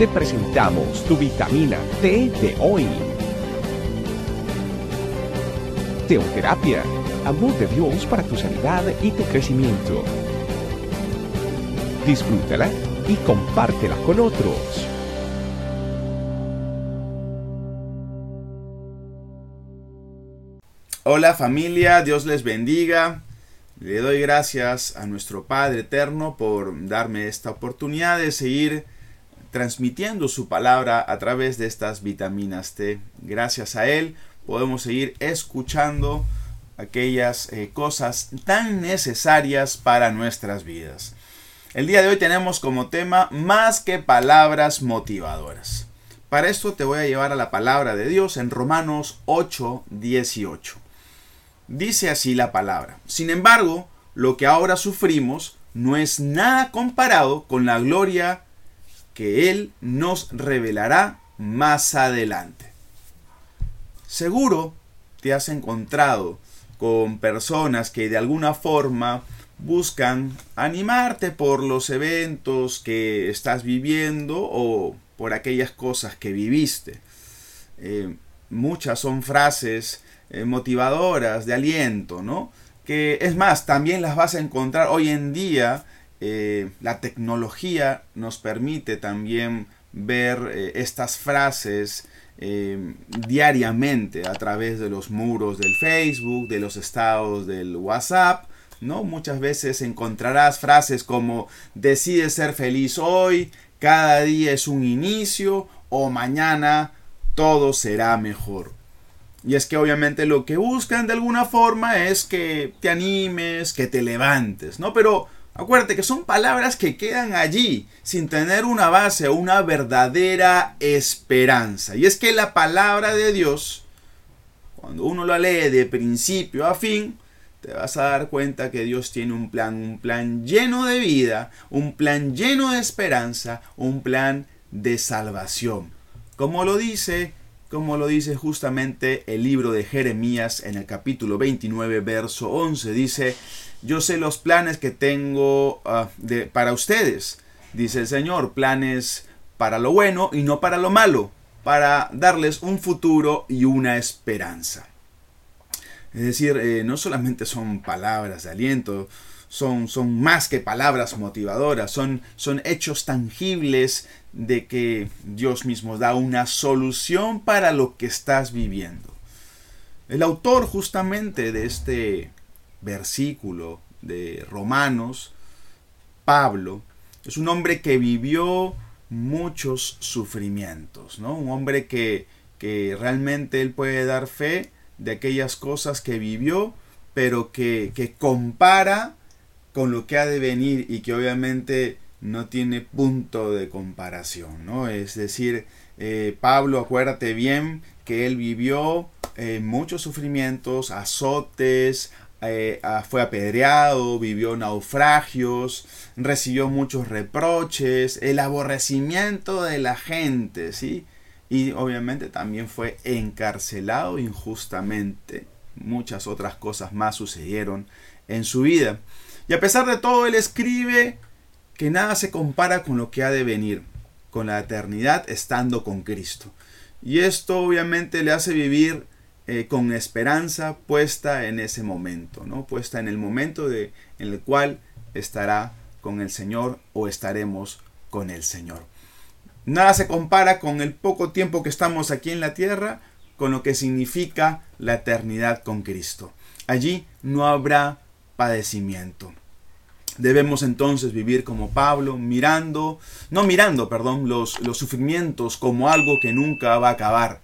te presentamos tu vitamina T de hoy. Teoterapia, amor de Dios para tu sanidad y tu crecimiento. Disfrútala y compártela con otros. Hola familia, Dios les bendiga. Le doy gracias a nuestro Padre Eterno por darme esta oportunidad de seguir transmitiendo su palabra a través de estas vitaminas T. Gracias a Él podemos seguir escuchando aquellas eh, cosas tan necesarias para nuestras vidas. El día de hoy tenemos como tema más que palabras motivadoras. Para esto te voy a llevar a la palabra de Dios en Romanos 8, 18. Dice así la palabra. Sin embargo, lo que ahora sufrimos no es nada comparado con la gloria que Él nos revelará más adelante. Seguro te has encontrado con personas que de alguna forma buscan animarte por los eventos que estás viviendo o por aquellas cosas que viviste. Eh, muchas son frases eh, motivadoras, de aliento, ¿no? Que es más, también las vas a encontrar hoy en día. Eh, la tecnología nos permite también ver eh, estas frases diariamente a través de los muros del Facebook, de los estados del WhatsApp, ¿no? Muchas veces encontrarás frases como decide ser feliz hoy, cada día es un inicio o mañana todo será mejor. Y es que obviamente lo que buscan de alguna forma es que te animes, que te levantes, ¿no? Pero acuérdate que son palabras que quedan allí sin tener una base o una verdadera esperanza. Y es que la palabra de Dios, cuando uno la lee de principio a fin, te vas a dar cuenta que Dios tiene un plan, un plan lleno de vida, un plan lleno de esperanza, un plan de salvación. Como lo dice como lo dice justamente el libro de Jeremías en el capítulo 29, verso 11. Dice, yo sé los planes que tengo ah, de, para ustedes, dice el Señor, planes para lo bueno y no para lo malo, para darles un futuro y una esperanza. Es decir, eh, no solamente son palabras de aliento, son, son más que palabras motivadoras, son, son hechos tangibles de que Dios mismo da una solución para lo que estás viviendo. El autor justamente de este versículo de Romanos, Pablo, es un hombre que vivió muchos sufrimientos, ¿no? Un hombre que, que realmente él puede dar fe de aquellas cosas que vivió, pero que, que compara con lo que ha de venir y que obviamente no tiene punto de comparación, ¿no? Es decir, eh, Pablo, acuérdate bien que él vivió eh, muchos sufrimientos, azotes, eh, fue apedreado, vivió naufragios, recibió muchos reproches, el aborrecimiento de la gente, ¿sí? Y obviamente también fue encarcelado injustamente. Muchas otras cosas más sucedieron en su vida. Y a pesar de todo, él escribe que nada se compara con lo que ha de venir, con la eternidad estando con Cristo. Y esto obviamente le hace vivir eh, con esperanza puesta en ese momento, ¿no? Puesta en el momento de, en el cual estará con el Señor o estaremos con el Señor. Nada se compara con el poco tiempo que estamos aquí en la tierra, con lo que significa la eternidad con Cristo. Allí no habrá padecimiento. Debemos entonces vivir como Pablo, mirando, no mirando, perdón, los, los sufrimientos como algo que nunca va a acabar,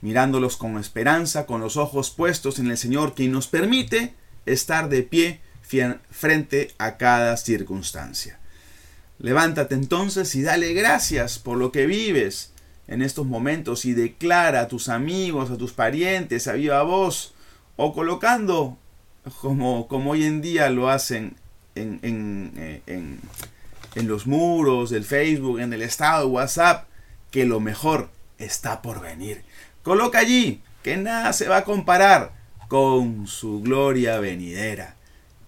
mirándolos con esperanza, con los ojos puestos en el Señor, quien nos permite estar de pie frente a cada circunstancia. Levántate entonces y dale gracias por lo que vives en estos momentos y declara a tus amigos, a tus parientes, a viva voz, o colocando, como, como hoy en día lo hacen eh, en, en, los muros del Facebook, en el estado de WhatsApp, que lo mejor está por venir. Coloca allí que nada se va a comparar con su gloria venidera.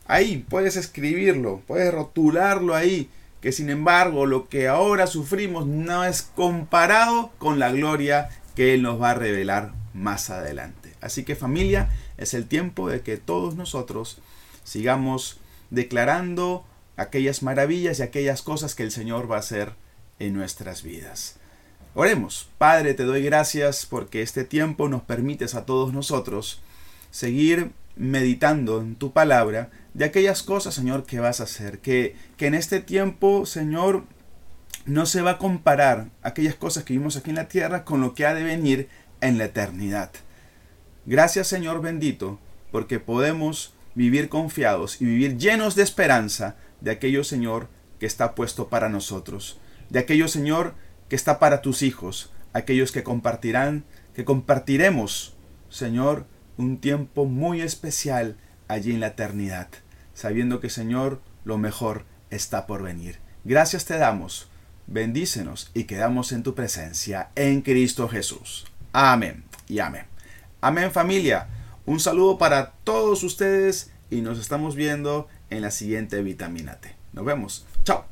Ahí puedes escribirlo, puedes rotularlo ahí que sin embargo lo que ahora sufrimos no es comparado con la gloria que Él nos va a revelar más adelante. Así que familia, es el tiempo de que todos nosotros sigamos declarando aquellas maravillas y aquellas cosas que el Señor va a hacer en nuestras vidas. Oremos, Padre, te doy gracias porque este tiempo nos permites a todos nosotros seguir meditando en tu palabra de aquellas cosas, Señor, que vas a hacer. Que, que en este tiempo, Señor, no se va a comparar aquellas cosas que vimos aquí en la tierra con lo que ha de venir en la eternidad. Gracias, Señor bendito, porque podemos vivir confiados y vivir llenos de esperanza de aquello, Señor, que está puesto para nosotros. De aquello, Señor, que está para tus hijos, aquellos que compartirán, que compartiremos, Señor, un tiempo muy especial allí en la eternidad, sabiendo que Señor, lo mejor está por venir. Gracias te damos, bendícenos y quedamos en tu presencia en Cristo Jesús. Amén y amén. Amén familia. Un saludo para todos ustedes y nos estamos viendo en la siguiente vitamina T. Nos vemos. Chao.